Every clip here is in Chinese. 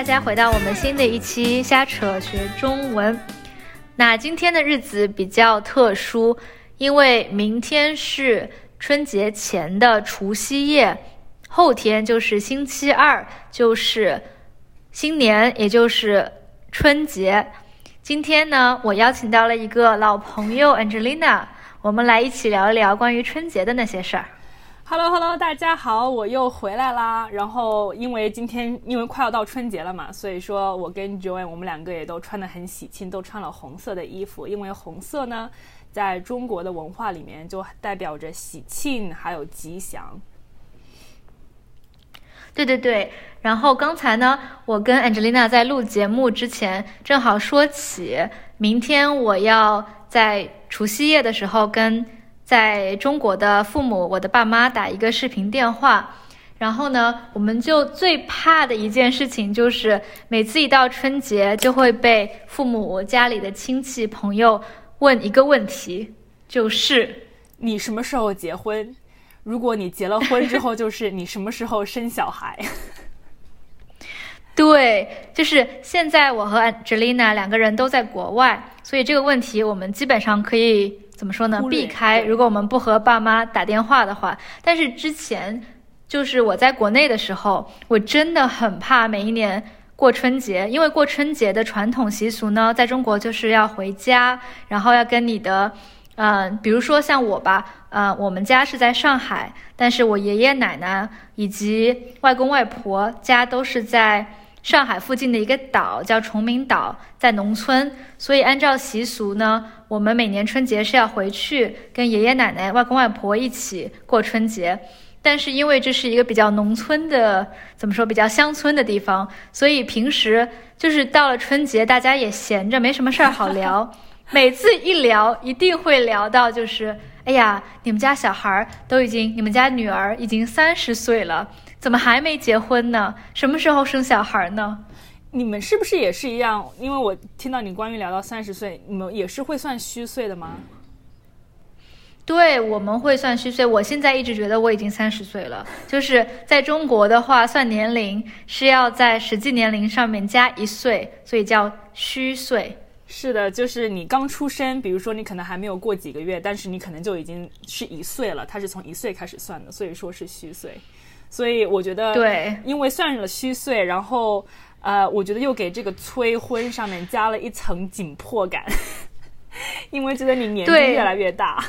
大家回到我们新的一期瞎扯学中文。那今天的日子比较特殊，因为明天是春节前的除夕夜，后天就是星期二，就是新年，也就是春节。今天呢，我邀请到了一个老朋友 Angelina，我们来一起聊一聊关于春节的那些事儿。Hello，Hello，大家好，我又回来啦。然后因为今天因为快要到春节了嘛，所以说我跟 Joanne 我们两个也都穿得很喜庆，都穿了红色的衣服。因为红色呢，在中国的文化里面就代表着喜庆还有吉祥。对对对。然后刚才呢，我跟 Angelina 在录节目之前，正好说起明天我要在除夕夜的时候跟。在中国的父母，我的爸妈打一个视频电话，然后呢，我们就最怕的一件事情就是，每次一到春节，就会被父母家里的亲戚朋友问一个问题，就是你什么时候结婚？如果你结了婚之后，就是你什么时候生小孩？对，就是现在我和 Angelina 两个人都在国外，所以这个问题我们基本上可以。怎么说呢？避开，如果我们不和爸妈打电话的话。但是之前，就是我在国内的时候，我真的很怕每一年过春节，因为过春节的传统习俗呢，在中国就是要回家，然后要跟你的，嗯，比如说像我吧，呃，我们家是在上海，但是我爷爷奶奶以及外公外婆家都是在。上海附近的一个岛叫崇明岛，在农村，所以按照习俗呢，我们每年春节是要回去跟爷爷奶奶、外公外婆一起过春节。但是因为这是一个比较农村的，怎么说，比较乡村的地方，所以平时就是到了春节，大家也闲着，没什么事儿好聊。每次一聊，一定会聊到就是，哎呀，你们家小孩都已经，你们家女儿已经三十岁了。怎么还没结婚呢？什么时候生小孩呢？你们是不是也是一样？因为我听到你关于聊到三十岁，你们也是会算虚岁的吗？对，我们会算虚岁。我现在一直觉得我已经三十岁了。就是在中国的话，算年龄是要在实际年龄上面加一岁，所以叫虚岁。是的，就是你刚出生，比如说你可能还没有过几个月，但是你可能就已经是一岁了。它是从一岁开始算的，所以说是虚岁。所以我觉得，对，因为算了虚岁，然后，呃，我觉得又给这个催婚上面加了一层紧迫感，因为觉得你年纪越来越大，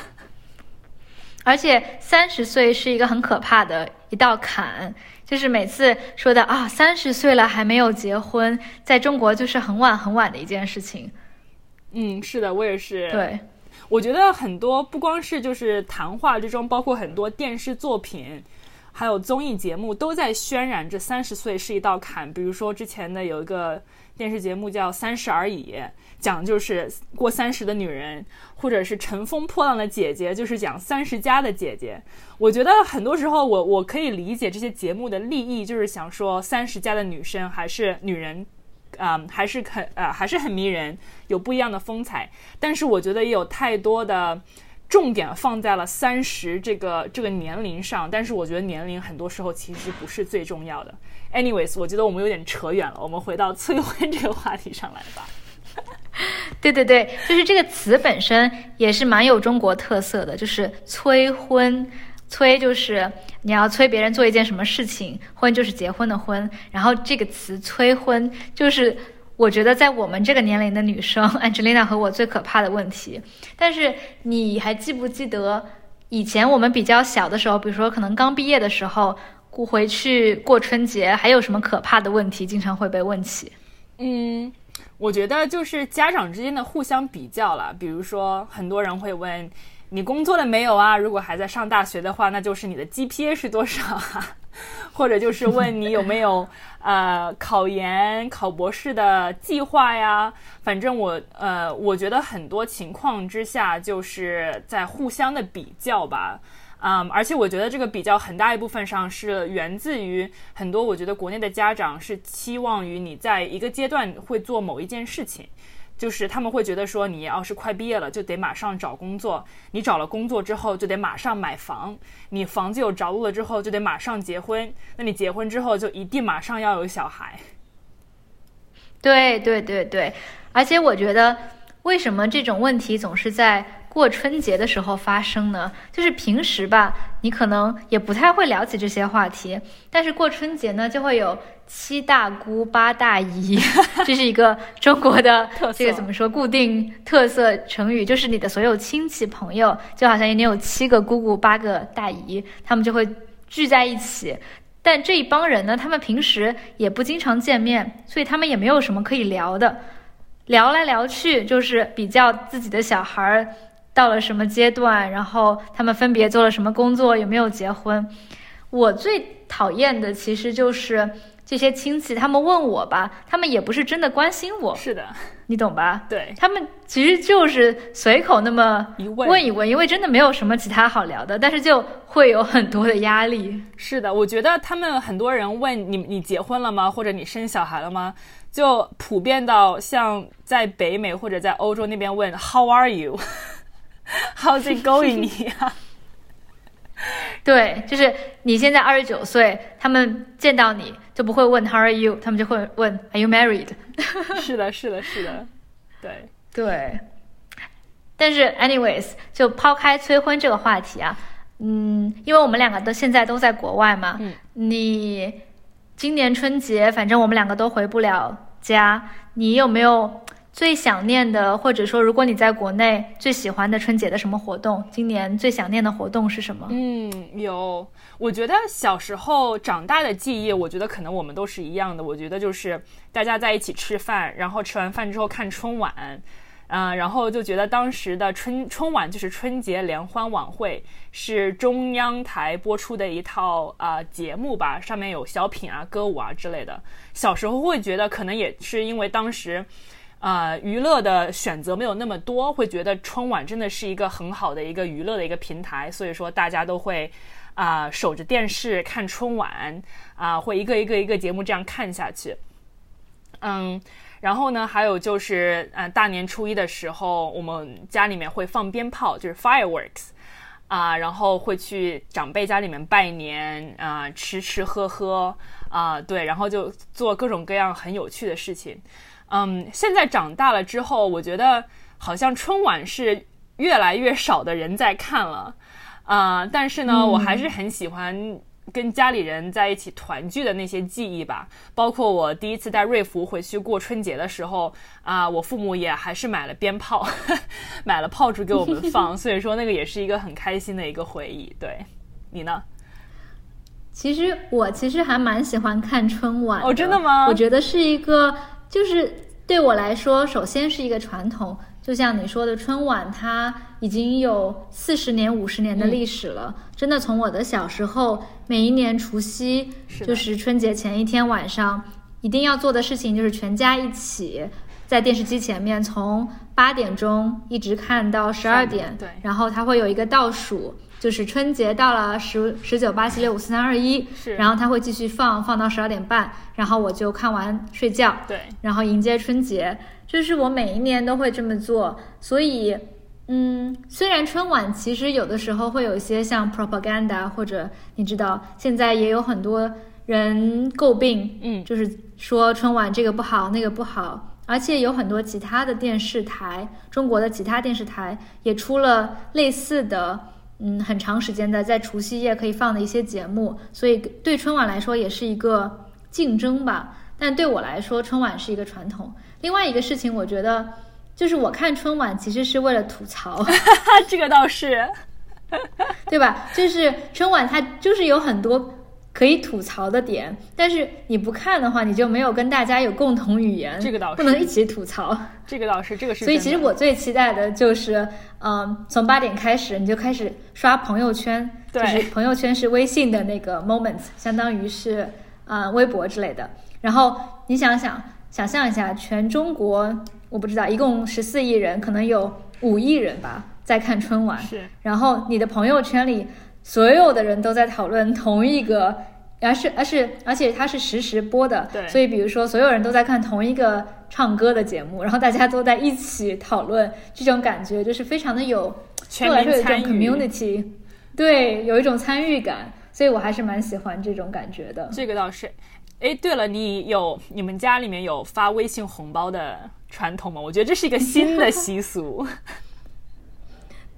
而且三十岁是一个很可怕的一道坎，就是每次说的啊，三十岁了还没有结婚，在中国就是很晚很晚的一件事情。嗯，是的，我也是。对，我觉得很多不光是就是谈话之中，包括很多电视作品。还有综艺节目都在渲染这三十岁是一道坎。比如说之前的有一个电视节目叫《三十而已》，讲就是过三十的女人，或者是《乘风破浪的姐姐》，就是讲三十加的姐姐。我觉得很多时候，我我可以理解这些节目的利益，就是想说三十加的女生还是女人，啊，还是很呃还是很迷人，有不一样的风采。但是我觉得也有太多的。重点放在了三十这个这个年龄上，但是我觉得年龄很多时候其实不是最重要的。Anyways，我觉得我们有点扯远了，我们回到催婚这个话题上来吧。对对对，就是这个词本身也是蛮有中国特色的，就是催婚，催就是你要催别人做一件什么事情，婚就是结婚的婚，然后这个词催婚就是。我觉得在我们这个年龄的女生，Angelina 和我最可怕的问题。但是你还记不记得以前我们比较小的时候，比如说可能刚毕业的时候，过回去过春节，还有什么可怕的问题经常会被问起？嗯，我觉得就是家长之间的互相比较了。比如说，很多人会问你工作了没有啊？如果还在上大学的话，那就是你的 GPA 是多少啊？或者就是问你有没有呃考研考博士的计划呀？反正我呃，我觉得很多情况之下就是在互相的比较吧，嗯，而且我觉得这个比较很大一部分上是源自于很多，我觉得国内的家长是期望于你在一个阶段会做某一件事情。就是他们会觉得说，你要是快毕业了，就得马上找工作；你找了工作之后，就得马上买房；你房子有着落了之后，就得马上结婚。那你结婚之后，就一定马上要有小孩。对对对对，而且我觉得，为什么这种问题总是在过春节的时候发生呢？就是平时吧，你可能也不太会聊起这些话题，但是过春节呢，就会有七大姑八大姨，这是一个中国的这个怎么说固定特色成语，就是你的所有亲戚朋友，就好像你有七个姑姑八个大姨，他们就会聚在一起。但这一帮人呢，他们平时也不经常见面，所以他们也没有什么可以聊的。聊来聊去就是比较自己的小孩儿到了什么阶段，然后他们分别做了什么工作，有没有结婚。我最讨厌的其实就是。这些亲戚他们问我吧，他们也不是真的关心我，是的，你懂吧？对，他们其实就是随口那么一问问一问，因为真的没有什么其他好聊的，但是就会有很多的压力。是的，我觉得他们很多人问你，你结婚了吗？或者你生小孩了吗？就普遍到像在北美或者在欧洲那边问 How are you? How's it going? 一样。对，就是你现在二十九岁，他们见到你就不会问 How are you，他们就会问 Are you married？是的，是的，是的，对对。但是，anyways，就抛开催婚这个话题啊，嗯，因为我们两个都现在都在国外嘛，嗯，你今年春节反正我们两个都回不了家，你有没有？最想念的，或者说，如果你在国内最喜欢的春节的什么活动？今年最想念的活动是什么？嗯，有。我觉得小时候长大的记忆，我觉得可能我们都是一样的。我觉得就是大家在一起吃饭，然后吃完饭之后看春晚，嗯，然后就觉得当时的春春晚就是春节联欢晚会，是中央台播出的一套啊节目吧，上面有小品啊、歌舞啊之类的。小时候会觉得，可能也是因为当时。啊，娱乐的选择没有那么多，会觉得春晚真的是一个很好的一个娱乐的一个平台，所以说大家都会啊守着电视看春晚啊，会一个一个一个节目这样看下去。嗯，然后呢，还有就是呃大年初一的时候，我们家里面会放鞭炮，就是 fireworks 啊，然后会去长辈家里面拜年啊，吃吃喝喝啊，对，然后就做各种各样很有趣的事情。嗯，现在长大了之后，我觉得好像春晚是越来越少的人在看了，啊，但是呢，我还是很喜欢跟家里人在一起团聚的那些记忆吧。包括我第一次带瑞福回去过春节的时候，啊，我父母也还是买了鞭炮，买了炮竹给我们放，所以说那个也是一个很开心的一个回忆。对你呢？其实我其实还蛮喜欢看春晚哦，真的吗？我觉得是一个。就是对我来说，首先是一个传统，就像你说的，春晚它已经有四十年、五十年的历史了。真的，从我的小时候，每一年除夕，就是春节前一天晚上，一定要做的事情就是全家一起在电视机前面，从八点钟一直看到十二点。对，然后它会有一个倒数。就是春节到了十十九八七六五四三二一，是，然后他会继续放放到十二点半，然后我就看完睡觉，对，然后迎接春节，就是我每一年都会这么做。所以，嗯，虽然春晚其实有的时候会有一些像 propaganda，或者你知道，现在也有很多人诟病，嗯，就是说春晚这个不好那个不好，而且有很多其他的电视台，中国的其他电视台也出了类似的。嗯，很长时间的在除夕夜可以放的一些节目，所以对春晚来说也是一个竞争吧。但对我来说，春晚是一个传统。另外一个事情，我觉得就是我看春晚其实是为了吐槽，这个倒是，对吧？就是春晚它就是有很多。可以吐槽的点，但是你不看的话，你就没有跟大家有共同语言，这个倒是不能一起吐槽。这个倒是，这个是。所以其实我最期待的就是，嗯，从八点开始你就开始刷朋友圈，就是朋友圈是微信的那个 moments，相当于是啊微博之类的。然后你想想，想象一下，全中国我不知道，一共十四亿人，可能有五亿人吧在看春晚。是。然后你的朋友圈里。所有的人都在讨论同一个，而是而是而且它是实时播的，对，所以比如说所有人都在看同一个唱歌的节目，然后大家都在一起讨论，这种感觉就是非常的有，全民参与，community，对，有一种参与感，所以我还是蛮喜欢这种感觉的。这个倒是。哎，对了，你有你们家里面有发微信红包的传统吗？我觉得这是一个新的习俗。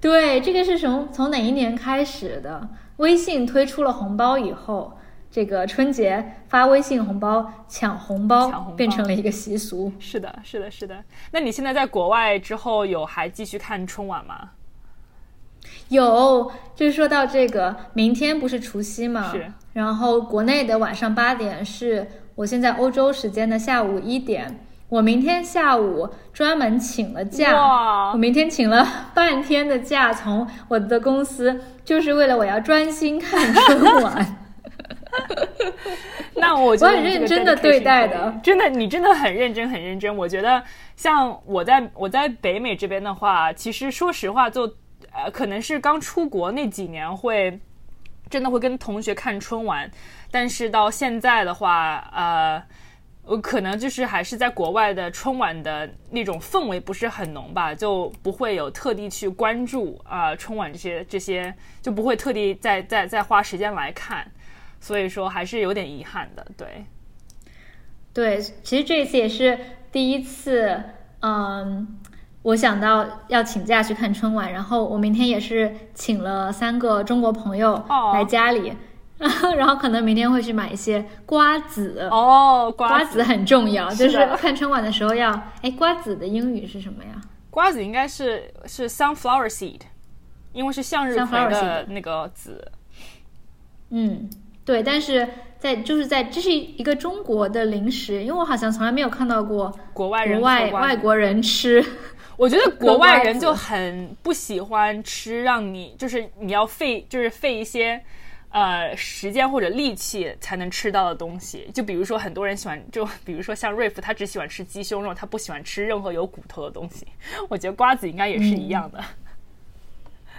对，这个是从从哪一年开始的？微信推出了红包以后，这个春节发微信红包、抢红包，抢红包变成了一个习俗。是的，是的，是的。那你现在在国外之后，有还继续看春晚吗？有，就是说到这个，明天不是除夕嘛？是。然后国内的晚上八点是我现在欧洲时间的下午一点。我明天下午专门请了假，我明天请了半天的假，从我的公司，就是为了我要专心看春晚。那我觉得我很认真的对待的真的，你真的很认真，很认真。我觉得像我在我在北美这边的话，其实说实话就，呃，可能是刚出国那几年会真的会跟同学看春晚，但是到现在的话，呃。我可能就是还是在国外的春晚的那种氛围不是很浓吧，就不会有特地去关注啊、春晚这些这些，就不会特地再再再花时间来看，所以说还是有点遗憾的。对，对，其实这一次也是第一次，嗯，我想到要请假去看春晚，然后我明天也是请了三个中国朋友哦来家里，然后可能明天会去买一些瓜子。哦，瓜子很重要，是就是看春晚的时候要，哎，瓜子的英语是什么呀？瓜子应该是是 sunflower seed，因为是向日葵的那个籽。嗯，对，但是在就是在这是一个中国的零食，因为我好像从来没有看到过国外人国外外国人吃。我觉得国外人就 很不喜欢吃，让你就是你要费就是费一些呃时间或者力气才能吃到的东西。就比如说很多人喜欢，就 比如说像瑞夫，他只喜欢吃鸡胸肉，他不喜欢吃任何有骨头的东西。我觉得瓜子应该也是一样的。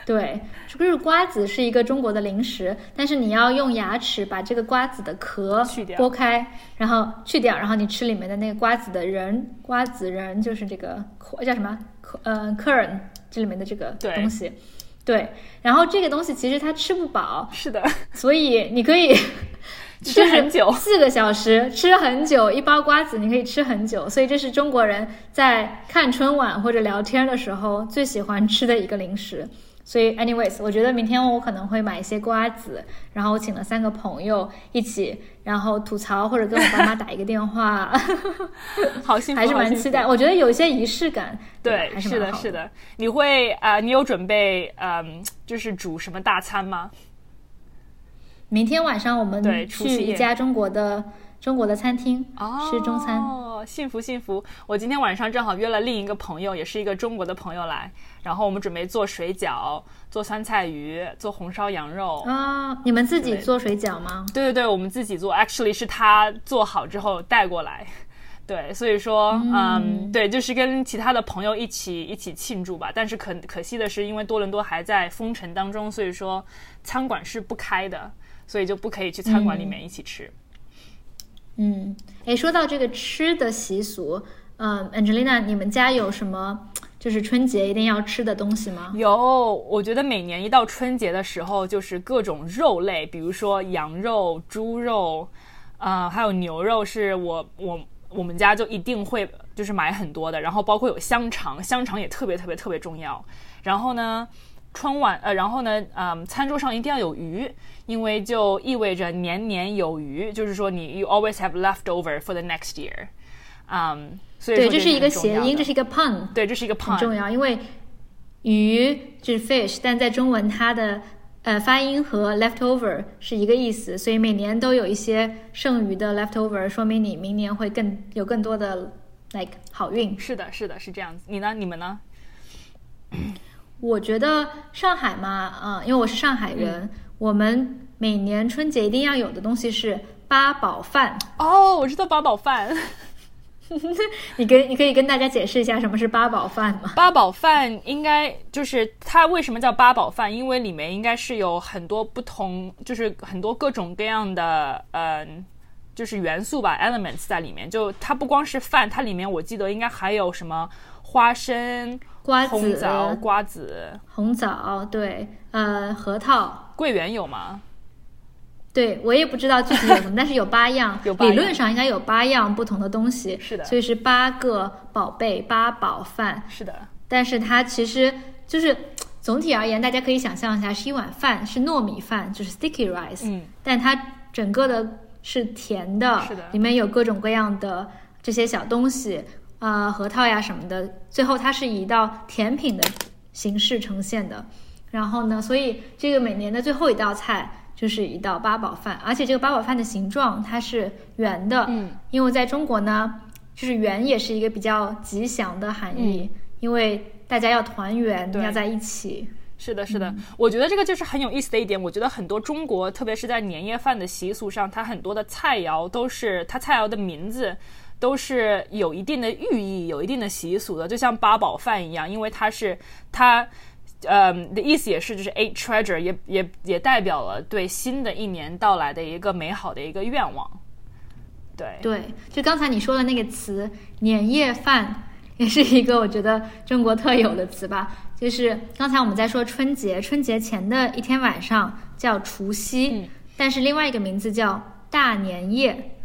对，就是瓜子是一个中国的零食，但是你要用牙齿把这个瓜子的壳剥开，然后去掉，然后你吃里面的那个瓜子的仁，瓜子仁就是这个叫什么？呃，kern 这里面的这个东西。对，然后这个东西其实它吃不饱，是的，所以你可以 吃很久 四个小时吃很久，一包瓜子你可以吃很久，所以这是中国人在看春晚或者聊天的时候最喜欢吃的一个零食。所以，anyways，我觉得明天我可能会买一些瓜子，然后我请了三个朋友一起，然后吐槽或者跟我爸妈打一个电话，好幸福，还是蛮期待。我觉得有一些仪式感，对，是是的，是的。你会啊、呃你有准备嗯、就是煮什么大餐吗？明天晚上我们对去一家中国的中国的餐厅、哦吃中餐。哦，幸福幸福！我今天晚上正好约了另一个朋友，也是一个中国的朋友来，然后我们准备做水饺、做酸菜鱼、做红烧羊肉。啊，你们自己做水饺吗？对对对，我们自己做，actually 是他做好之后带过来。对，所以说，嗯，对，就是跟其他的朋友一起一起庆祝吧。但是可可惜的是，因为多伦多还在封城当中，所以说餐馆是不开的，所以就不可以去餐馆里面一起吃。嗯，嗯诶，说到这个吃的习俗，嗯，Angelina，你们家有什么就是春节一定要吃的东西吗？有，我觉得每年一到春节的时候，就是各种肉类，比如说羊肉、猪肉，啊、还有牛肉，是我我我们家就一定会就是买很多的，然后包括有香肠，香肠也特别特别特别重要。然后呢，春晚呃，然后呢，嗯，餐桌上一定要有鱼，因为就意味着年年有余，就是说你 you always have leftover for the next year，嗯，所以对，这是一个谐音，这是一个 pun，对，这是一个很 pun，重要，因为鱼就是 fish，但在中文它的呃发音和 leftover 是一个意思，所以每年都有一些剩余的 leftover，说明你明年会更有更多的 like 好运。是的，是的，是这样子。你呢？你们呢？我觉得上海嘛，嗯、因为我是上海人，我们每年春节一定要有的东西是八宝饭。哦，我知道八宝饭。你跟你可以跟大家解释一下什么是八宝饭吗？八宝饭应该就是它为什么叫八宝饭？因为里面应该是有很多不同，就是很多各种各样的，嗯、就是元素吧，elements 在里面。就它不光是饭，它里面我记得应该还有什么花生、瓜红子、枣、瓜子、红枣，对，呃，核桃，桂圆有吗？对我也不知道具体有什么，但是有八样，有八样理论上应该有八样不同的东西，是的所以是八个宝贝八宝饭。是的，但是它其实就是总体而言，大家可以想象一下，是一碗饭，是糯米饭，就是 sticky rice，、嗯，但它整个的是甜的，是的里面有各种各样的这些小东西，呃，核桃呀什么的，最后它是以一道甜品的形式呈现的。然后呢，所以这个每年的最后一道菜就是一道八宝饭，而且这个八宝饭的形状它是圆的，嗯，因为在中国呢，就是圆也是一个比较吉祥的含义，因为大家要团圆，要在一起。是的，是的，我觉得这个就是很有意思的一点。我觉得很多中国，特别是在年夜饭的习俗上，它很多的菜肴都是它菜肴的名字都是有一定的寓意、有一定的习俗的，就像八宝饭一样，因为它是它。嗯的意思也是，就是 eight treasure 也也也代表了对新的一年到来的一个美好的一个愿望。对，对，就刚才你说的那个词“年夜饭”，也是一个我觉得中国特有的词吧。就是刚才我们在说春节，春节前的一天晚上叫除夕，嗯但是另外一个名字叫大年夜。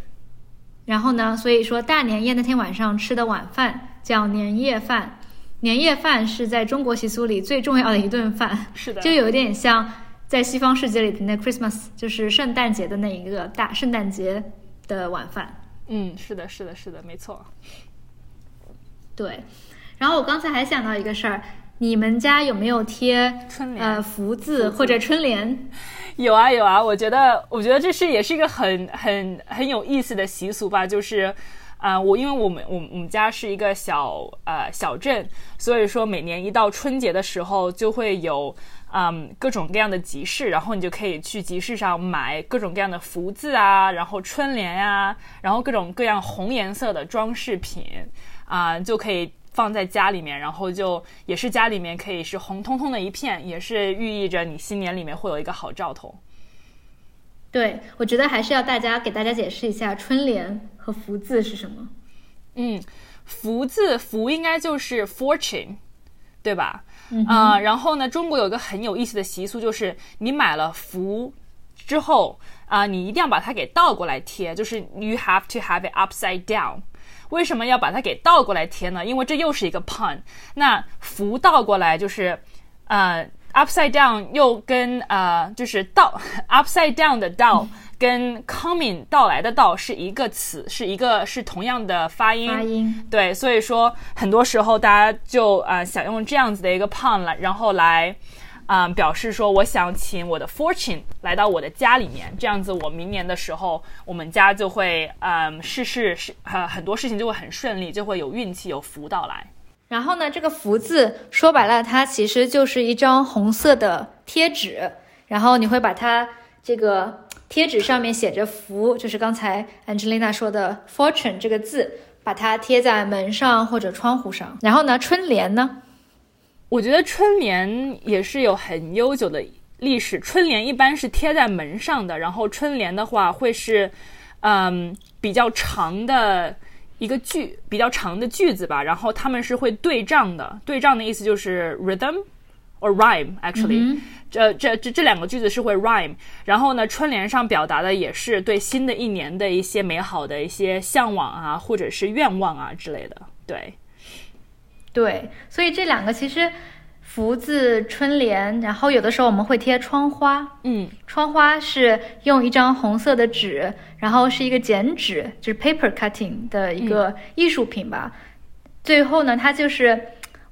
然后呢，所以说大年夜那天晚上吃的晚饭叫年夜饭。年夜饭是在中国习俗里最重要的一顿饭，是的，就有点像在西方世界里的那 Christmas，就是圣诞节的那一个大圣诞节的晚饭。嗯，是的，是的，是的，没错。对，然后我刚才还想到一个事儿，你们家有没有贴春联呃福字或者春联？有啊有啊，我觉得我觉得这是也是一个很很很有意思的习俗吧，就是。啊、我因为我们我们我们家是一个小呃小镇，所以说每年一到春节的时候，就会有嗯各种各样的集市，然后你就可以去集市上买各种各样的福字啊，然后春联啊，然后各种各样红颜色的装饰品啊、就可以放在家里面，然后就也是家里面可以是红彤彤的一片，也是寓意着你新年里面会有一个好兆头。对，我觉得还是要大家给大家解释一下春联和福字是什么。嗯，福字福应该就是 fortune，对吧？嗯啊、然后呢，中国有一个很有意思的习俗，就是你买了福之后啊、你一定要把它给倒过来贴，就是 you have to have it upside down。为什么要把它给倒过来贴呢？因为这又是一个 pun。那福倒过来就是呃 upside down 又跟呃就是倒 upside down 的倒跟 coming 到来的到是一个词，是一个是同样的发音。发音对，所以说很多时候大家就呃想用这样子的一个 pun 来，然后来。嗯，表示说我想请我的 fortune 来到我的家里面，这样子我明年的时候，我们家就会嗯事事是呃很多事情就会很顺利，就会有运气有福到来。然后呢，这个福字说白了，它其实就是一张红色的贴纸，然后你会把它这个贴纸上面写着福，就是刚才 Angelina 说的 fortune 这个字，把它贴在门上或者窗户上。然后呢，春联呢？我觉得春联也是有很悠久的历史，春联一般是贴在门上的，然后春联的话会是嗯比较长的。一个句比较长的句子吧，然后他们是会对仗的。对仗的意思就是 rhythm or rhyme actually，、这这这这两个句子是会 rhyme。然后呢，春联上表达的也是对新的一年的一些美好的一些向往啊，或者是愿望啊之类的。对，对，所以这两个其实福字、春联，然后有的时候我们会贴窗花，嗯，窗花是用一张红色的纸，然后是一个剪纸，就是 paper cutting 的一个艺术品吧。最后呢，它就是，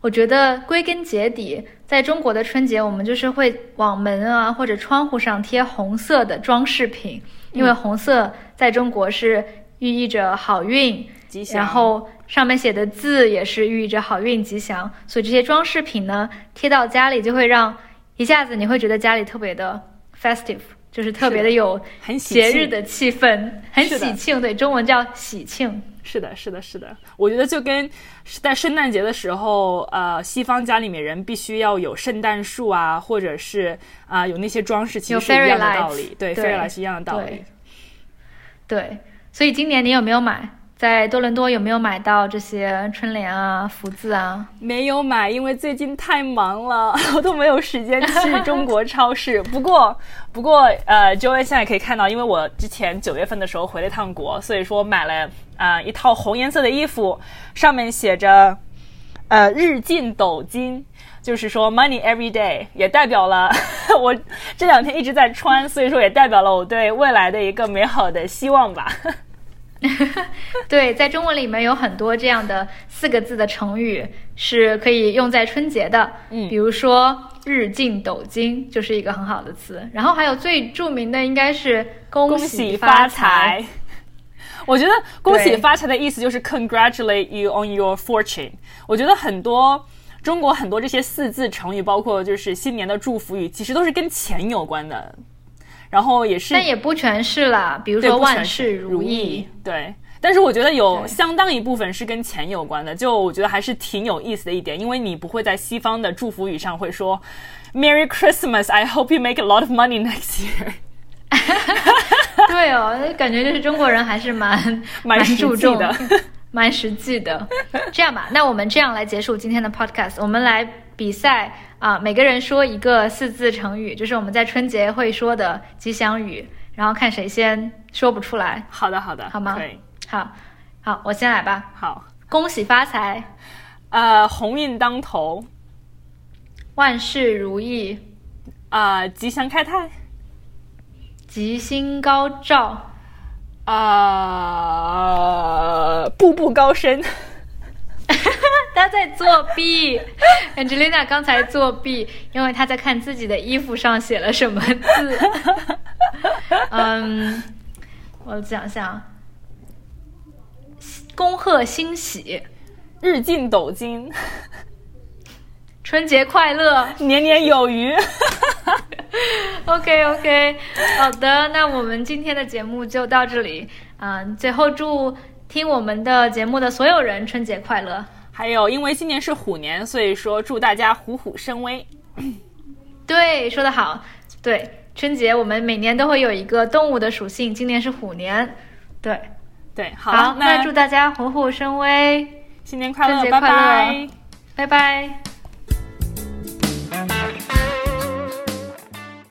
我觉得归根结底，在中国的春节，我们就是会往门啊或者窗户上贴红色的装饰品，因为红色在中国是寓意着好运，吉祥。然后上面写的字也是寓意着好运吉祥，所以这些装饰品呢贴到家里，就会让一下子你会觉得家里特别的 festive，就是特别的有很喜节日的气氛，很喜庆。对，中文叫喜庆。是的，是的，是的，我觉得就跟在圣诞节的时候，呃，西方家里面人必须要有圣诞树啊，或者是啊、有那些装饰，其实是一样的道理。对对 fairy lights 是一样的道理对。对，所以今年你有没有买在多伦多有没有买到这些春联啊、福字啊？没有买，因为最近太忙了，我都没有时间去中国超市。不过，不过，呃，Joey 现在可以看到，因为我之前九月份的时候回了一趟国，所以说买了啊一套红颜色的衣服，上面写着呃日进斗金，就是说 money every day，也代表了我这两天一直在穿，所以说也代表了我对未来的一个美好的希望吧。对，在中文里面有很多这样的四个字的成语是可以用在春节的，嗯比如说“日进斗金”就是一个很好的词。然后还有最著名的应该是“恭恭喜喜发财财。我觉得恭喜发财的意思就是 congratulate you on your fortune。我觉得很多中国很多这些四字成语，包括就是新年的祝福语，其实都是跟钱有关的。然后也是但也不全是啦，比如说“对不全万事如意”，对。但是我觉得有相当一部分是跟钱有关的，就我觉得还是挺有意思的一点，因为你不会在西方的祝福语上会说 “Merry Christmas, I hope you make a lot of money next year”。对哦，感觉就是中国人还是蛮 蛮注重的，蛮实际的。这样吧，那我们这样来结束今天的 podcast，我们来比赛啊，每个人说一个四字成语，就是我们在春节会说的吉祥语，然后看谁先说不出来。好的，好的，好吗可以，好，好，我先来吧。好。恭喜发财，呃，鸿运当头，万事如意，啊、吉祥开泰，吉星高照，啊、步步高升。他在作弊。Angelina 刚才作弊，因为她在看自己的衣服上写了什么字。嗯，我想想，恭贺新喜，日进斗金，春节快乐。年年有余。OK OK，好的，那我们今天的节目就到这里。嗯，最后祝听我们的节目的所有人春节快乐。还有，因为今年是虎年，所以说祝大家虎虎生威。对，说得好。对，春节我们每年都会有一个动物的属性，今年是虎年。对，对，好，好，那那祝大家虎虎生威，新年快乐，春节拜快乐拜。拜拜。